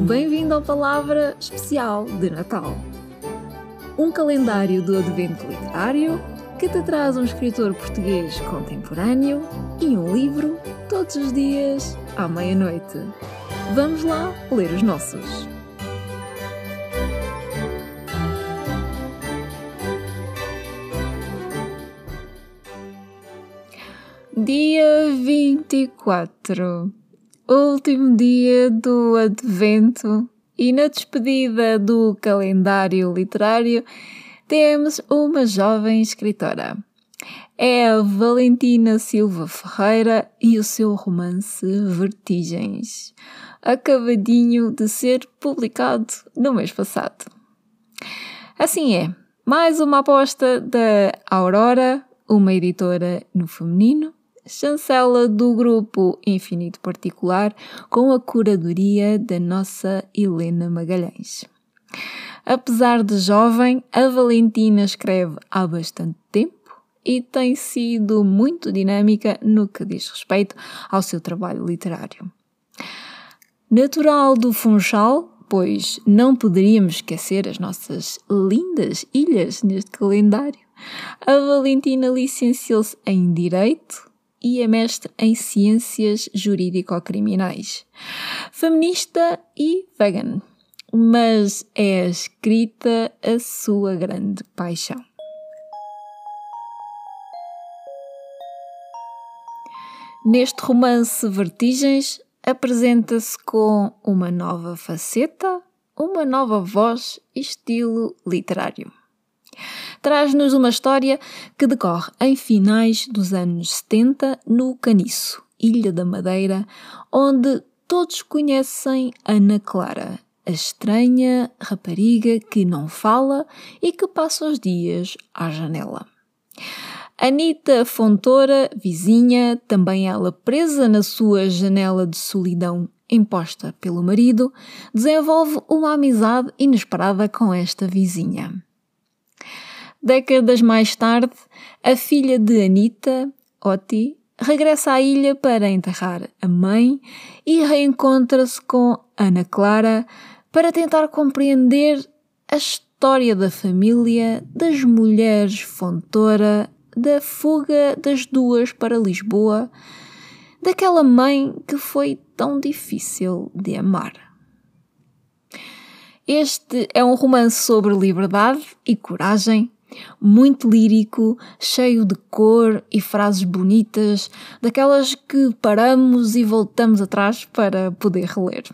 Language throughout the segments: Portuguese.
Bem-vindo ao Palavra Especial de Natal. Um calendário do Advento Literário que te traz um escritor português contemporâneo e um livro todos os dias à meia-noite. Vamos lá ler os nossos. Dia 24, último dia do Advento, e na despedida do calendário literário temos uma jovem escritora. É a Valentina Silva Ferreira e o seu romance Vertigens, acabadinho de ser publicado no mês passado. Assim é, mais uma aposta da Aurora, uma editora no feminino, chancela do grupo Infinito Particular, com a curadoria da nossa Helena Magalhães. Apesar de jovem, a Valentina escreve há bastante tempo e tem sido muito dinâmica no que diz respeito ao seu trabalho literário. Natural do Funchal, pois não poderíamos esquecer as nossas lindas ilhas neste calendário, a Valentina licenciou-se em Direito e é mestre em Ciências Jurídico-Criminais. Feminista e vegan, mas é a escrita a sua grande paixão. Neste romance Vertigens, apresenta-se com uma nova faceta, uma nova voz e estilo literário traz-nos uma história que decorre em finais dos anos 70 no Caniço, Ilha da Madeira, onde todos conhecem Ana Clara, a estranha rapariga que não fala e que passa os dias à janela. Anita Fontoura, vizinha, também ela presa na sua janela de solidão imposta pelo marido, desenvolve uma amizade inesperada com esta vizinha. Décadas mais tarde, a filha de Anita, Oti, regressa à ilha para enterrar a mãe e reencontra-se com Ana Clara para tentar compreender a história da família, das mulheres Fontoura, da fuga das duas para Lisboa, daquela mãe que foi tão difícil de amar. Este é um romance sobre liberdade e coragem, muito lírico, cheio de cor e frases bonitas, daquelas que paramos e voltamos atrás para poder reler.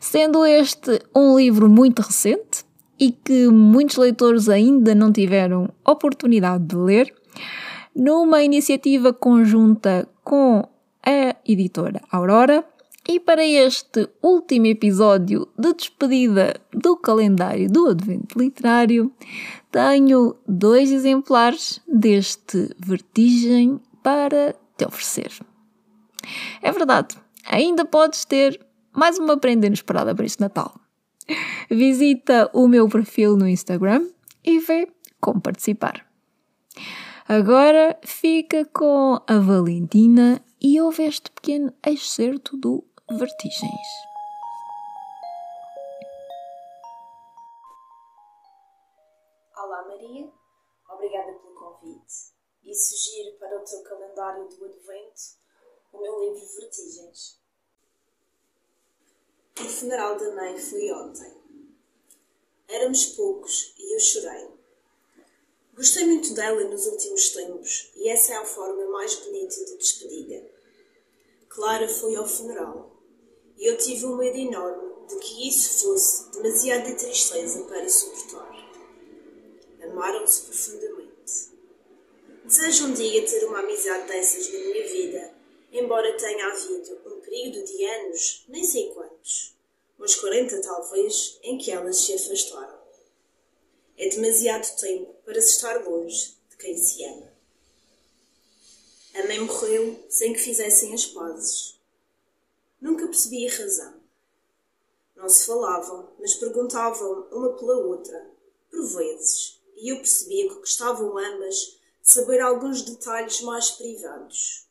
Sendo este um livro muito recente e que muitos leitores ainda não tiveram oportunidade de ler, numa iniciativa conjunta com a editora Aurora, e para este último episódio de despedida do calendário do Advento Literário, tenho dois exemplares deste Vertigem para te oferecer. É verdade, ainda podes ter mais uma prenda inesperada para este Natal. Visita o meu perfil no Instagram e vê como participar. Agora fica com a Valentina e ouve este pequeno excerto do vertigens. Olá Maria, obrigada pelo convite e sugiro para o teu calendário do Advento o meu livro Vertigens. O funeral da mãe foi ontem. Éramos poucos e eu chorei. Gostei muito dela nos últimos tempos e essa é a forma mais bonita de despedida. Clara foi ao funeral e eu tive um medo enorme de que isso fosse demasiado de tristeza para suportar. Amaram-se profundamente. Desejo um dia ter uma amizade dessas na minha vida, embora tenha havido um período de anos, nem sei quantos, uns 40 talvez, em que elas se afastaram. É demasiado tempo para se estar longe de quem se ama. A mãe morreu sem que fizessem as pazes Nunca percebi a razão. Não se falavam, mas perguntavam uma pela outra, por vezes, e eu percebia que gostavam ambas de saber alguns detalhes mais privados.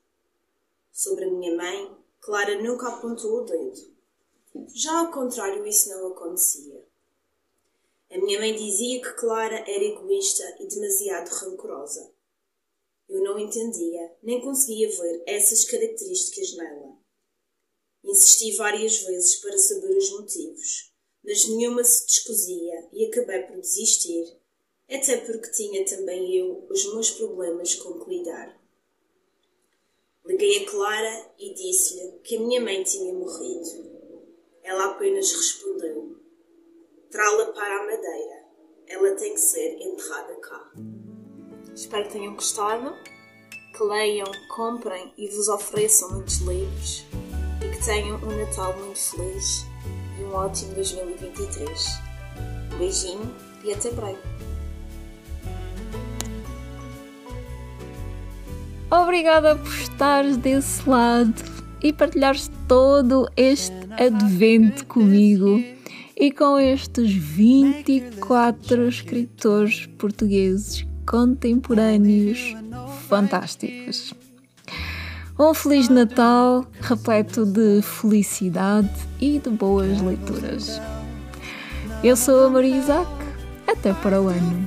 Sobre a minha mãe, Clara nunca apontou o dedo. Já ao contrário, isso não acontecia. A minha mãe dizia que Clara era egoísta e demasiado rancorosa. Eu não entendia, nem conseguia ver essas características nela. Insisti várias vezes para saber os motivos, mas nenhuma se descosia e acabei por desistir, até porque tinha também eu os meus problemas com que lidar. Liguei a Clara e disse-lhe que a minha mãe tinha morrido. Ela apenas respondeu: Trá-la para a madeira. Ela tem que ser enterrada cá. Espero que tenham gostado, que leiam, comprem e vos ofereçam muitos livros tenham um Natal muito feliz e um ótimo 2023. Um beijinho e até breve. Obrigada por estares desse lado e partilhares todo este advento comigo e com estes 24 escritores portugueses contemporâneos fantásticos. Um Feliz Natal repleto de felicidade e de boas leituras. Eu sou a Maria Isaac. Até para o ano.